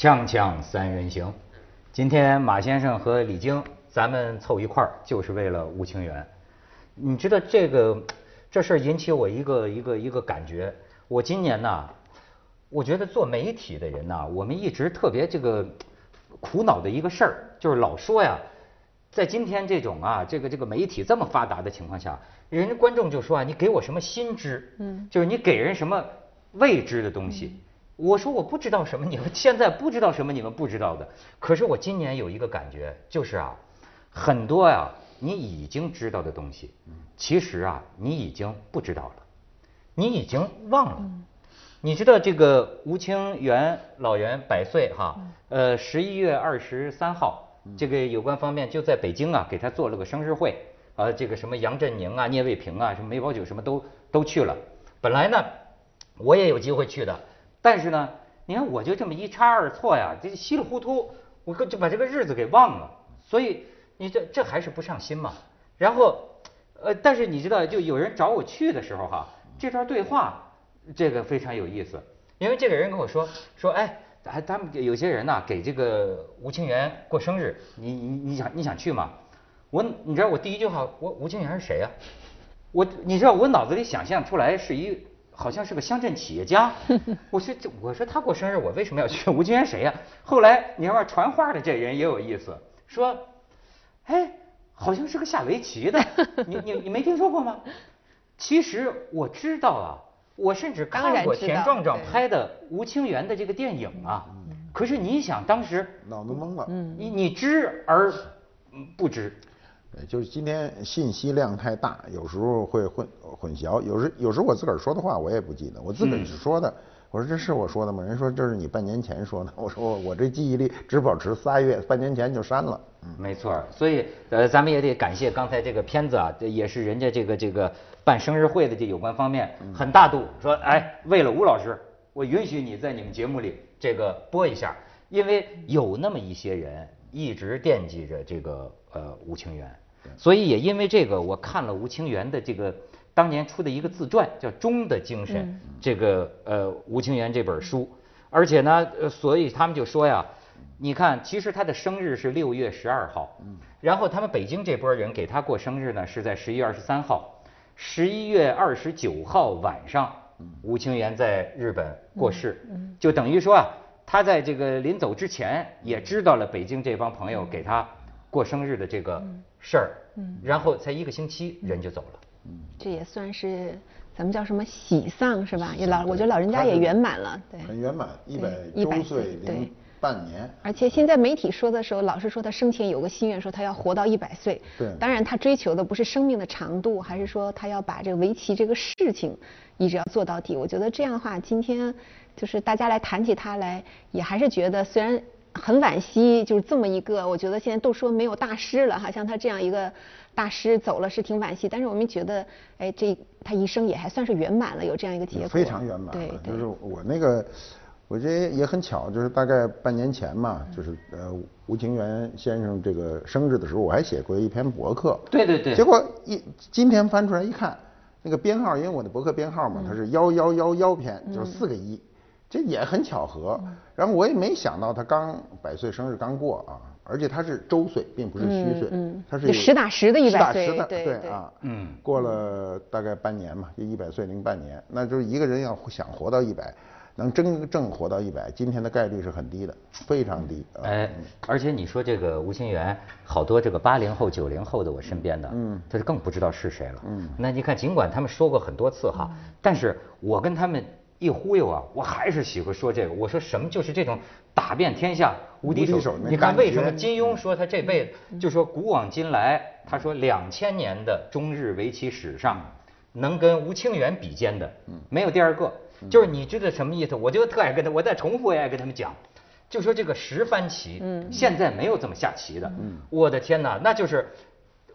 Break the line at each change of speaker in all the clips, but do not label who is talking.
锵锵三人行，今天马先生和李菁，咱们凑一块儿就是为了吴清源。你知道这个这事儿引起我一个一个一个感觉。我今年呐，我觉得做媒体的人呐，我们一直特别这个苦恼的一个事儿，就是老说呀，在今天这种啊，这个这个媒体这么发达的情况下，人家观众就说啊，你给我什么新知？嗯，就是你给人什么未知的东西。我说我不知道什么，你们现在不知道什么，你们不知道的。可是我今年有一个感觉，就是啊，很多呀，你已经知道的东西，其实啊，你已经不知道了，你已经忘了。你知道这个吴清源老人百岁哈，呃，十一月二十三号，这个有关方面就在北京啊，给他做了个生日会，啊，这个什么杨振宁啊、聂卫平啊、什么梅葆玖什么都都去了。本来呢，我也有机会去的。但是呢，你看我就这么一差二错呀，这稀里糊涂，我就把这个日子给忘了。所以你这这还是不上心嘛。然后，呃，但是你知道，就有人找我去的时候哈，这段对话这个非常有意思，因为这个人跟我说说，哎，还他们有些人呐给这个吴清源过生日，你你你想你想去吗？我你知道我第一句话，我吴清源是谁呀？我你知道我脑子里想象出来是一。好像是个乡镇企业家，我说这我说他过生日，我为什么要去？吴清源谁呀？后来你看传话的这人也有意思，说，哎，好像是个下围棋的，你你你没听说过吗？其实我知道啊，我甚至看过田壮壮拍的吴清源的这个电影啊。可是你想当时
脑子懵了，
你你知而不知。
对，就是今天信息量太大，有时候会混混淆。有时有时候我自个儿说的话我也不记得，我自个儿只说的。我说这是我说的吗？人说这是你半年前说的。我说我我这记忆力只保持仨月，半年前就删了。
嗯没错，所以呃咱们也得感谢刚才这个片子啊，这也是人家这个这个办生日会的这有关方面很大度，说哎为了吴老师，我允许你在你们节目里这个播一下，因为有那么一些人一直惦记着这个呃吴清源。所以也因为这个，我看了吴清源的这个当年出的一个自传，叫《忠的精神》，这个呃吴清源这本书，而且呢，所以他们就说呀，你看，其实他的生日是六月十二号，然后他们北京这波人给他过生日呢是在十一月二十三号，十一月二十九号晚上，吴清源在日本过世，就等于说啊，他在这个临走之前也知道了北京这帮朋友给他过生日的这个。事儿，嗯，然后才一个星期人就走了，
嗯，这也算是咱们叫什么喜丧是吧？也老，我觉得老人家也圆满了，对，
很圆满，一百周岁零半年。
而且现在媒体说的时候，老是说他生前有个心愿，说他要活到一百岁。
对，
当然他追求的不是生命的长度，还是说他要把这个围棋这个事情一直要做到底。我觉得这样的话，今天就是大家来谈起他来，也还是觉得虽然。很惋惜，就是这么一个，我觉得现在都说没有大师了哈，像他这样一个大师走了是挺惋惜，但是我们觉得，哎，这他一生也还算是圆满了，有这样一个结果，
非常圆满。
对，
就是我那个，我觉得也很巧，就是大概半年前嘛，就是呃吴清源先生这个生日的时候，我还写过一篇博客。
对对对。
结果一今天翻出来一看，那个编号，因为我的博客编号嘛，它是幺幺幺幺篇，就是四个一。这也很巧合，然后我也没想到他刚百岁生日刚过啊，而且他是周岁，并不是虚岁，他是
实打实的一百
岁，
的
对啊，嗯，过了大概半年嘛，就一百岁零半年，那就是一个人要想活到一百，能真正活到一百，今天的概率是很低的，非常低。
哎，而且你说这个吴清源，好多这个八零后、九零后的我身边的，嗯，他就更不知道是谁了。嗯，那你看，尽管他们说过很多次哈，但是我跟他们。一忽悠啊，我还是喜欢说这个。我说什么就是这种打遍天下无敌手。你看为什么金庸说他这辈子就说古往今来，他说两千年的中日围棋史上，能跟吴清源比肩的，没有第二个。就是你知道什么意思？我就特爱跟他，我再重复也爱跟他们讲，就说这个十番棋，现在没有这么下棋的。我的天哪，那就是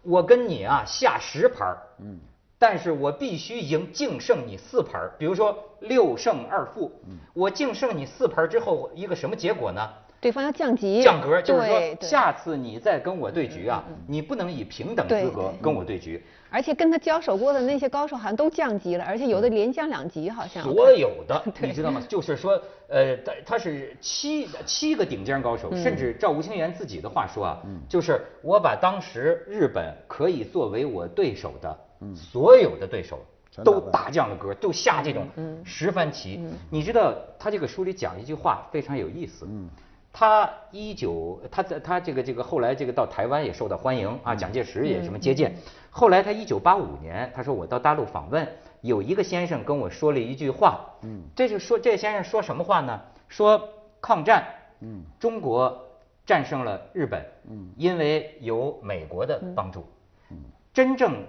我跟你啊下十盘。嗯。但是我必须赢净胜你四盘比如说六胜二负，我净胜你四盘之后，一个什么结果呢？
对方要降级，
降格，就是说下次你再跟我对局啊，你不能以平等资格跟我对局，
而且跟他交手过的那些高手好像都降级了，而且有的连降两级，好像。
所有的，你知道吗？就是说，呃，他他是七七个顶尖高手，甚至照吴清源自己的话说啊，就是我把当时日本可以作为我对手的所有的对手都打降了格，都下这种十番棋。你知道他这个书里讲一句话非常有意思。他一九，他在他这个这个后来这个到台湾也受到欢迎啊，蒋介石也什么接见。后来他一九八五年，他说我到大陆访问，有一个先生跟我说了一句话，嗯，这就说这先生说什么话呢？说抗战，嗯，中国战胜了日本，嗯，因为有美国的帮助，嗯，真正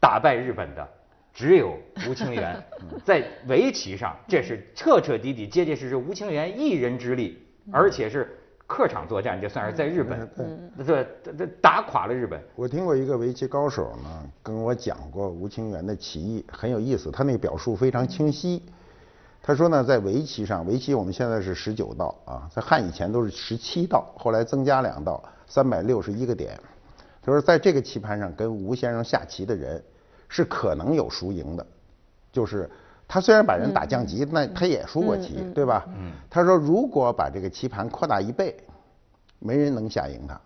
打败日本的只有吴清源，在围棋上这是彻彻底底、结结实实吴清源一人之力。而且是客场作战，就算是在日本，这这这打垮了日本。
我听过一个围棋高手呢，跟我讲过吴清源的棋艺很有意思，他那表述非常清晰。他说呢，在围棋上，围棋我们现在是十九道啊，在汉以前都是十七道，后来增加两道，三百六十一个点。他说在这个棋盘上跟吴先生下棋的人是可能有输赢的，就是。他虽然把人打降级，那他也输过棋，对吧？他说，如果把这个棋盘扩大一倍，没人能下赢他，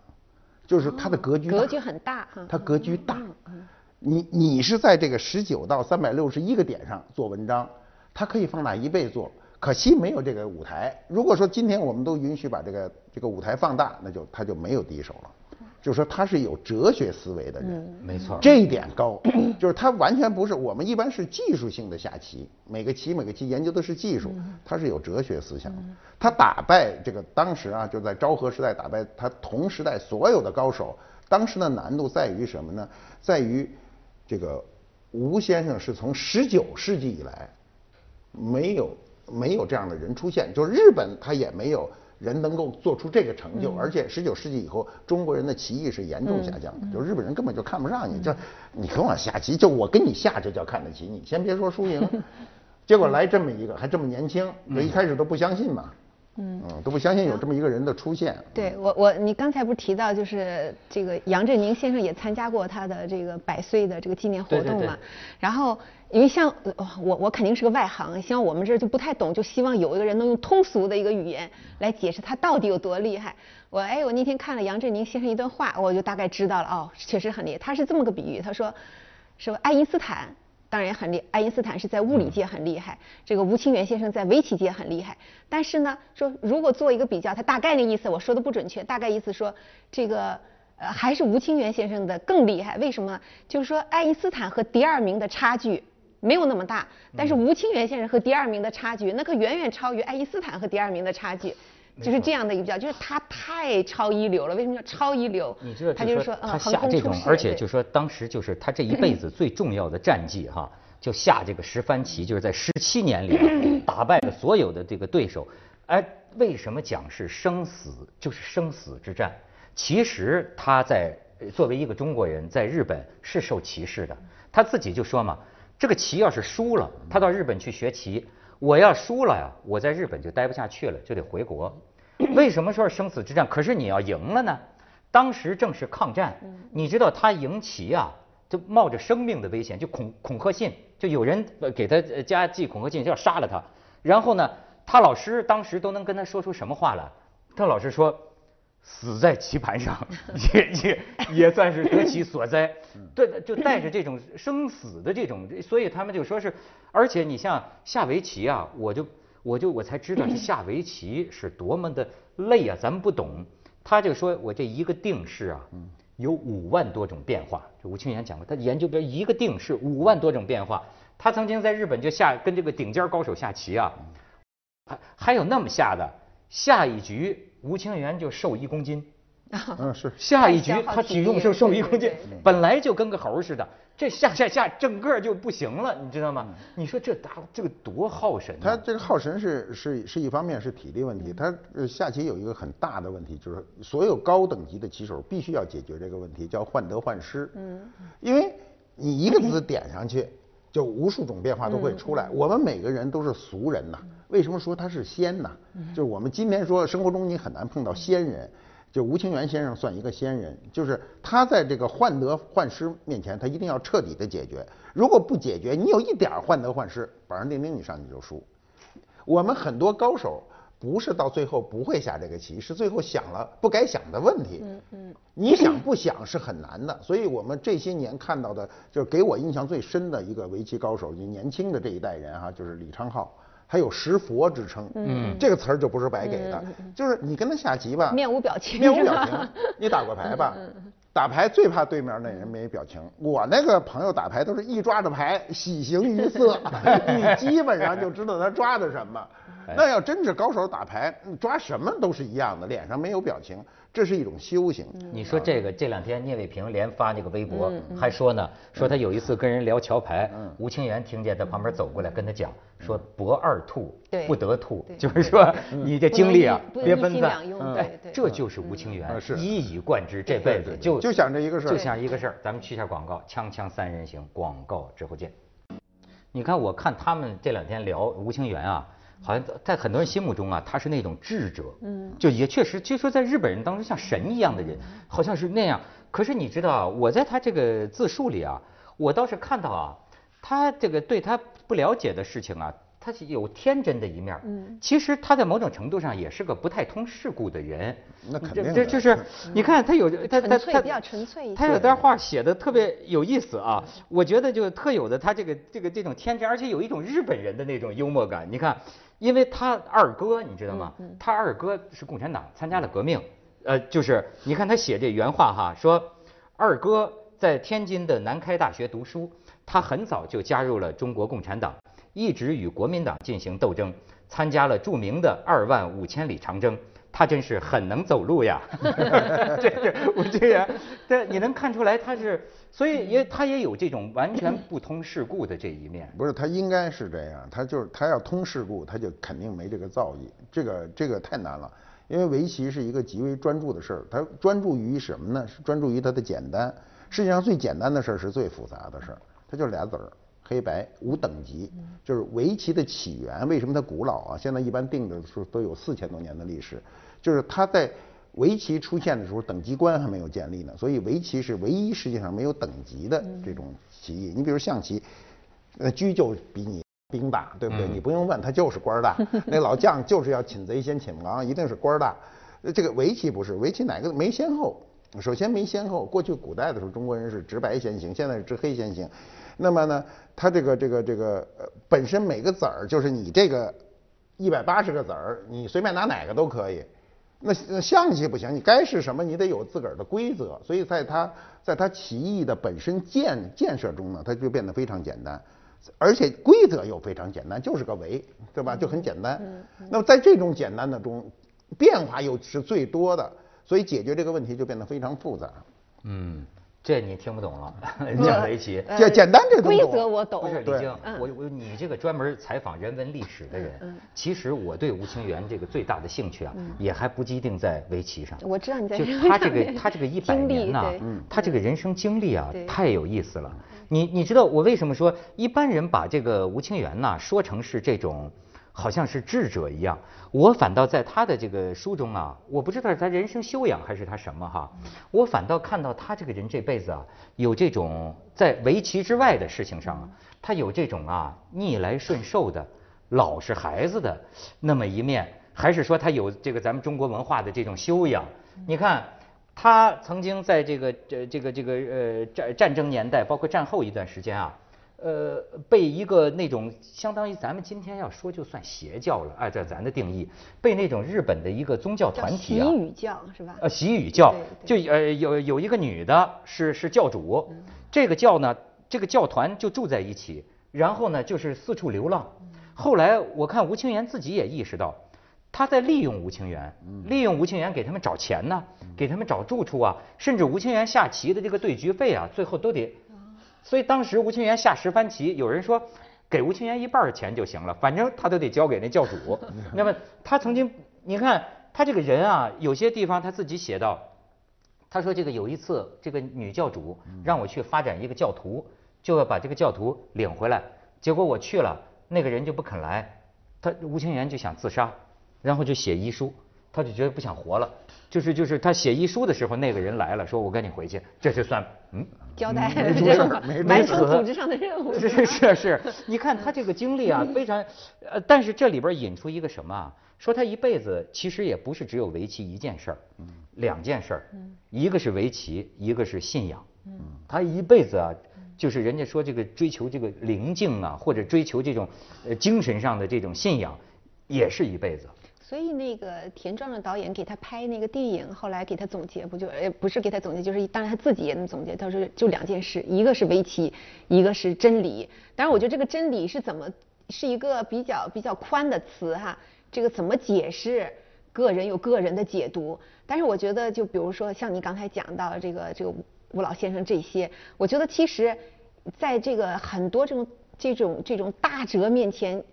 就是他的格局
格局很大，
他格局大。你你是在这个十九到三百六十一个点上做文章，他可以放大一倍做，可惜没有这个舞台。如果说今天我们都允许把这个这个舞台放大，那就他就没有敌手了。就是说他是有哲学思维的人，
没错，
这一点高，就是他完全不是我们一般是技术性的下棋，每个棋每个棋研究的是技术，他是有哲学思想，他打败这个当时啊就在昭和时代打败他同时代所有的高手，当时的难度在于什么呢？在于这个吴先生是从十九世纪以来没有没有这样的人出现，就是日本他也没有。人能够做出这个成就，而且十九世纪以后，中国人的棋艺是严重下降的，就日本人根本就看不上你，就你跟我下棋，就我跟你下，这叫看得起你。先别说输赢，结果来这么一个，还这么年轻，我一开始都不相信嘛。嗯，都不相信有这么一个人的出现。
对我，我你刚才不是提到，就是这个杨振宁先生也参加过他的这个百岁的这个纪念活动嘛？然后因为像我，我肯定是个外行，像我们这就不太懂，就希望有一个人能用通俗的一个语言来解释他到底有多厉害。我哎，我那天看了杨振宁先生一段话，我就大概知道了。哦，确实很厉害。他是这么个比喻，他说，说爱因斯坦。当然很厉，爱因斯坦是在物理界很厉害，这个吴清源先生在围棋界很厉害。但是呢，说如果做一个比较，他大概的意思我说的不准确，大概意思说这个呃还是吴清源先生的更厉害。为什么？就是说爱因斯坦和第二名的差距没有那么大，但是吴清源先生和第二名的差距那可远远超于爱因斯坦和第二名的差距。就是这样的一个比较，就是他太超一流了。为什么叫超一流？
你知道，他就是说他下这种，而且就说当时就是他这一辈子最重要的战绩哈，就下这个十番棋，就是在十七年里 打败了所有的这个对手。哎，为什么讲是生死？就是生死之战。其实他在作为一个中国人，在日本是受歧视的。他自己就说嘛，这个棋要是输了，他到日本去学棋。我要输了呀，我在日本就待不下去了，就得回国。为什么说是生死之战？可是你要赢了呢？当时正是抗战，你知道他赢棋啊，就冒着生命的危险，就恐恐吓信，就有人给他家寄恐吓信，就要杀了他。然后呢，他老师当时都能跟他说出什么话来？他老师说。死在棋盘上，也也也算是得其所哉。对，就带着这种生死的这种，所以他们就说是，而且你像下围棋啊，我就我就我才知道这 下围棋是多么的累啊，咱们不懂。他就说我这一个定式啊，有五万多种变化。这吴清源讲过，他研究，比如一个定式五万多种变化。他曾经在日本就下跟这个顶尖高手下棋啊，还还有那么下的，下一局。吴清源就瘦一公斤，
嗯是，
下一局他体重就瘦一公斤，本来就跟个猴似的，这下下下整个就不行了，你知道吗？你说这打这个多耗神？
他这个耗神是是是一方面是体力问题，他下棋有一个很大的问题，就是所有高等级的棋手必须要解决这个问题，叫患得患失。嗯，因为你一个子点上去。就无数种变化都会出来。我们每个人都是俗人呐，为什么说他是仙呢？就是我们今天说生活中你很难碰到仙人，就吴清源先生算一个先人，就是他在这个患得患失面前，他一定要彻底的解决。如果不解决，你有一点患得患失，板上钉钉你上去就输。我们很多高手不是到最后不会下这个棋，是最后想了不该想的问题。嗯嗯，你想不想是很难的。所以我们这些年看到的，就是给我印象最深的一个围棋高手，就年轻的这一代人哈，就是李昌镐，还有石佛之称。嗯，这个词儿就不是白给的，就是你跟他下棋吧，
面无表情，
面无表情。你打过牌吧？打牌最怕对面那人没表情。我那个朋友打牌都是一抓着牌，喜形于色，你基本上就知道他抓的什么。那要真是高手打牌，抓什么都是一样的，脸上没有表情，这是一种修行。
你说这个，这两天聂卫平连发那个微博，还说呢，说他有一次跟人聊桥牌，吴清源听见在旁边走过来跟他讲，说博二兔不得兔，就是说你这精力啊别分散。
哎，
这就是吴清源一以贯之，这辈子就
就想这一个事儿，
就想一个事儿。咱们去下广告，锵锵三人行，广告之后见。你看，我看他们这两天聊吴清源啊。好像在很多人心目中啊，他是那种智者，嗯，就也确实，就说在日本人当中像神一样的人，好像是那样。可是你知道，我在他这个自述里啊，我倒是看到啊，他这个对他不了解的事情啊。他是有天真的一面，嗯，其实他在某种程度上也是个不太通世故的人，
那肯定，
这就是你看他有他他
他比较纯粹，
他有段话写的特别有意思啊，我觉得就特有的他这个这个这种天真，而且有一种日本人的那种幽默感。你看，因为他二哥你知道吗？他二哥是共产党，参加了革命，呃，就是你看他写这原话哈，说二哥在天津的南开大学读书，他很早就加入了中国共产党。一直与国民党进行斗争，参加了著名的二万五千里长征，他真是很能走路呀！这这吴清源，对，你能看出来他是，所以也他也有这种完全不通世故的这一面。
不是，他应该是这样，他就是他要通世故，他就肯定没这个造诣。这个这个太难了，因为围棋是一个极为专注的事儿，他专注于什么呢？是专注于它的简单。世界上最简单的事儿是最复杂的事儿，它就俩子儿。黑白无等级，就是围棋的起源。为什么它古老啊？现在一般定的是都有四千多年的历史。就是它在围棋出现的时候，等级观还没有建立呢。所以围棋是唯一世界上没有等级的这种棋艺。你比如象棋，呃车就比你兵大，对不对？你不用问，他就是官大。那老将就是要擒贼先擒王，一定是官大。这个围棋不是，围棋哪个没先后？首先没先后。过去古代的时候，中国人是执白先行，现在是执黑先行。那么呢，它这个这个这个呃，本身每个子儿就是你这个一百八十个子儿，你随便拿哪个都可以。那那象棋不行，你该是什么，你得有自个儿的规则。所以在它在它棋艺的本身建建设中呢，它就变得非常简单，而且规则又非常简单，就是个围，对吧？就很简单。那么在这种简单的中，变化又是最多的，所以解决这个问题就变得非常复杂。嗯。
这你听不懂了，讲围棋，
简简单这
规则我懂。
不是李静，我我你这个专门采访人文历史的人，其实我对吴清源这个最大的兴趣啊，也还不一定在围棋上。
我知道你在。
就 他这个 他这个一百年呐，他这个人生经历啊，太有意思了。你你知道我为什么说一般人把这个吴清源呐说成是这种？好像是智者一样，我反倒在他的这个书中啊，我不知道是他人生修养还是他什么哈，我反倒看到他这个人这辈子啊，有这种在围棋之外的事情上啊，他有这种啊逆来顺受的老实孩子的那么一面，还是说他有这个咱们中国文化的这种修养？你看，他曾经在这个这这个这个呃战战争年代，包括战后一段时间啊。呃，被一个那种相当于咱们今天要说就算邪教了，按照咱的定义，被那种日本的一个宗教团体啊，
习语教是吧？
呃，习语教，就呃有有一个女的是是教主，这个教呢，这个教团就住在一起，然后呢就是四处流浪。后来我看吴清源自己也意识到，他在利用吴清源，利用吴清源给他们找钱呢，给他们找住处啊，甚至吴清源下棋的这个对局费啊，最后都得。所以当时吴清源下十番棋，有人说给吴清源一半钱就行了，反正他都得交给那教主。那么他曾经，你看他这个人啊，有些地方他自己写到，他说这个有一次这个女教主让我去发展一个教徒，就要把这个教徒领回来，结果我去了，那个人就不肯来，他吴清源就想自杀，然后就写遗书。他就觉得不想活了。就是就是他写遗书的时候，那个人来了，说我跟你回去，这就算嗯
交代
没出
任务
事
完成组织上的任务。
是是是是，你看他这个经历啊，非常，呃，但是这里边引出一个什么啊？说他一辈子其实也不是只有围棋一件事儿，两件事儿，一个是围棋，一个是信仰。他一辈子啊，就是人家说这个追求这个灵境啊，或者追求这种呃精神上的这种信仰，也是一辈子。
所以那个田壮壮导演给他拍那个电影，后来给他总结，不就呃不是给他总结，就是当然他自己也能总结，他说就两件事，一个是围棋，一个是真理。当然我觉得这个真理是怎么是一个比较比较宽的词哈，这个怎么解释，个人有个人的解读。但是我觉得就比如说像你刚才讲到这个这个吴老先生这些，我觉得其实在这个很多这种这种这种大哲面前。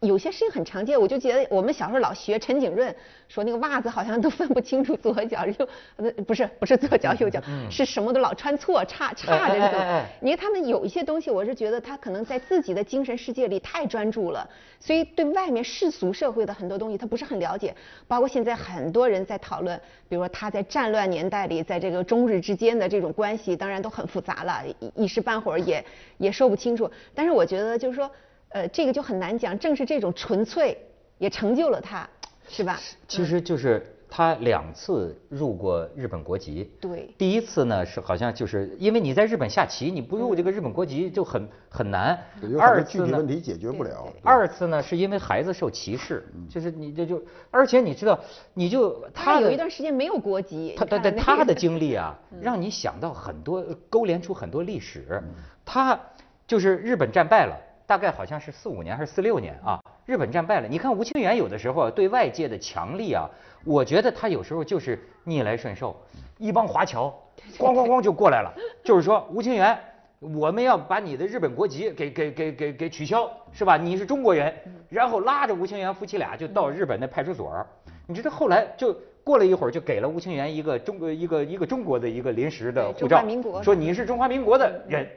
有些事情很常见，我就觉得我们小时候老学陈景润说那个袜子好像都分不清楚左脚右，呃不是不是左脚右脚，是什么都老穿错差差着走
哎哎哎哎。
你看他们有一些东西，我是觉得他可能在自己的精神世界里太专注了，所以对外面世俗社会的很多东西他不是很了解。包括现在很多人在讨论，比如说他在战乱年代里，在这个中日之间的这种关系，当然都很复杂了，一一时半会儿也也说不清楚。但是我觉得就是说。呃，这个就很难讲，正是这种纯粹也成就了他，是吧？
其实就是他两次入过日本国籍。
对
第一次呢是好像就是因为你在日本下棋，你不入这个日本国籍就很很难二次呢
体问题解决不了。
二次呢，是因为孩子受歧视，就是你这就，而且你知道，你就
他有一段时间没有国籍，
他他对
你看那个
他的经历啊，让你想到很多，勾连出很多历史。他就是日本战败了，大概好像是四五年还是四六年啊，日本战败了。你看吴清源有的时候啊对外界的强力啊，我觉得他有时候就是逆来顺受，一帮华侨咣咣咣就过来了，就是说吴清源。我们要把你的日本国籍给给给给给取消，是吧？你是中国人，然后拉着吴清源夫妻俩就到日本的派出所。你知道后来就过了一会儿，就给了吴清源一个中国一个一个中国的一个临时的护照说你是中华民国的人。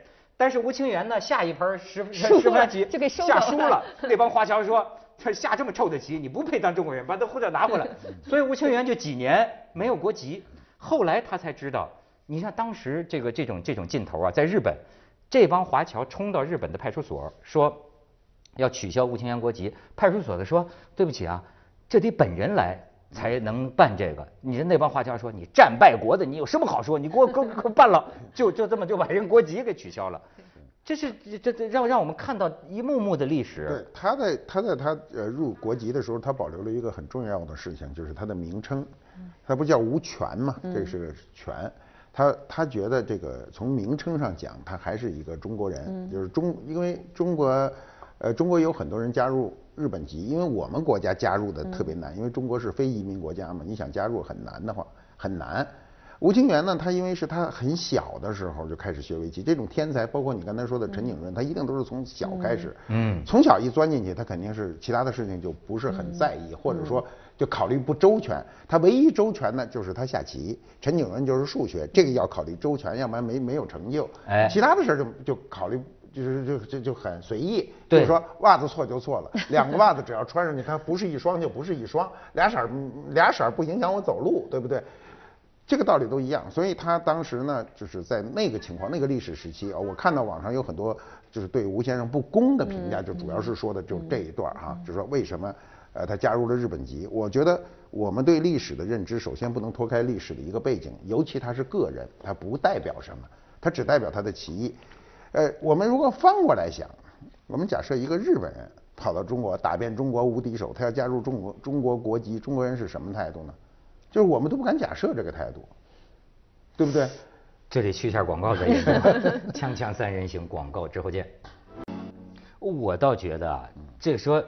但是吴清源呢，下一盘十
输了
十盘棋
就给收
下输了，那帮华侨说。他下这么臭的棋，你不配当中国人，把他护照拿回来。所以吴清源就几年没有国籍，后来他才知道，你像当时这个这种这种劲头啊，在日本，这帮华侨冲到日本的派出所说要取消吴清源国籍，派出所的说对不起啊，这得本人来才能办这个。你的那帮画家说你战败国的，你有什么好说？你给我给我给我办了，就就这么就把人国籍给取消了。这是这这让让我们看到一幕幕的历史。
对，他在他在他呃入国籍的时候，他保留了一个很重要的事情，就是他的名称，他不叫吴权嘛，这是个权。他他觉得这个从名称上讲，他还是一个中国人，就是中，因为中国，呃，中国有很多人加入日本籍，因为我们国家加入的特别难，因为中国是非移民国家嘛，你想加入很难的话很难。吴清源呢，他因为是他很小的时候就开始学围棋，这种天才，包括你刚才说的陈景润，他一定都是从小开始，
嗯
从小一钻进去，他肯定是其他的事情就不是很在意，或者说就考虑不周全。他唯一周全的就是他下棋，陈景润就是数学，这个要考虑周全，要不然没没有成就。
哎
其他的事儿就就考虑。就是就就就很随意，
对
就是说袜子错就错了，两个袜子只要穿上去，它不是一双就不是一双，俩色儿俩色儿不影响我走路，对不对？这个道理都一样，所以他当时呢，就是在那个情况、那个历史时期啊，我看到网上有很多就是对吴先生不公的评价，就主要是说的就这一段儿哈，就说为什么呃他加入了日本籍？我觉得我们对历史的认知，首先不能脱开历史的一个背景，尤其他是个人，他不代表什么，他只代表他的棋艺。呃，我们如果翻过来想，我们假设一个日本人跑到中国打遍中国无敌手，他要加入中国中国国籍，中国人是什么态度呢？就是我们都不敢假设这个态度，对不对？
这里去一下广告再研究。锵锵三人行，广告之后见。我倒觉得啊，这说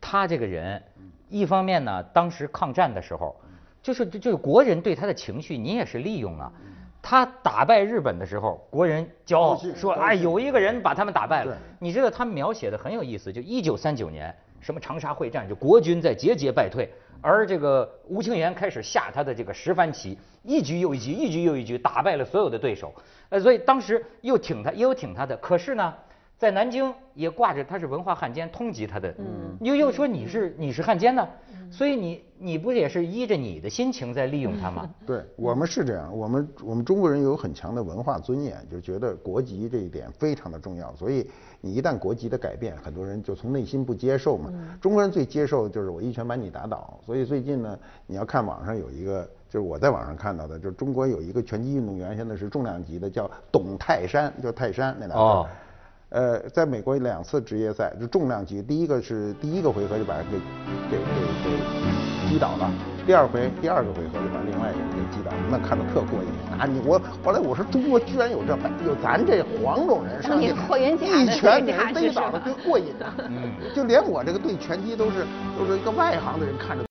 他这个人，一方面呢，当时抗战的时候，就是就是国人对他的情绪，你也是利用啊。他打败日本的时候，国人骄傲说：“哎，有一个人把他们打败了。”你知道他描写的很有意思，就一九三九年，什么长沙会战，就国军在节节败退，而这个吴清源开始下他的这个十番棋，一局又一局，一局又一局，打败了所有的对手。呃，所以当时又挺他，也有挺他的。可是呢，在南京也挂着他是文化汉奸，通缉他的。嗯，又又说你是你是汉奸呢。所以你你不也是依着你的心情在利用他吗？
对我们是这样，我们我们中国人有很强的文化尊严，就觉得国籍这一点非常的重要。所以你一旦国籍的改变，很多人就从内心不接受嘛。中国人最接受的就是我一拳把你打倒。所以最近呢，你要看网上有一个，就是我在网上看到的，就是中国有一个拳击运动员，现在是重量级的，叫董泰山，叫泰山那两个。
哦
呃，在美国两次职业赛，就重量级，第一个是第一个回合就把他给给给给击倒了，第二回第二个回合就把另外一个给击倒了，那看着特过瘾啊！你我后来我说中国居然有这摆有咱这黄种人上去一拳给人逮倒了，
是吧
跟过瘾啊！就连我这个对拳击都是都是一个外行的人看着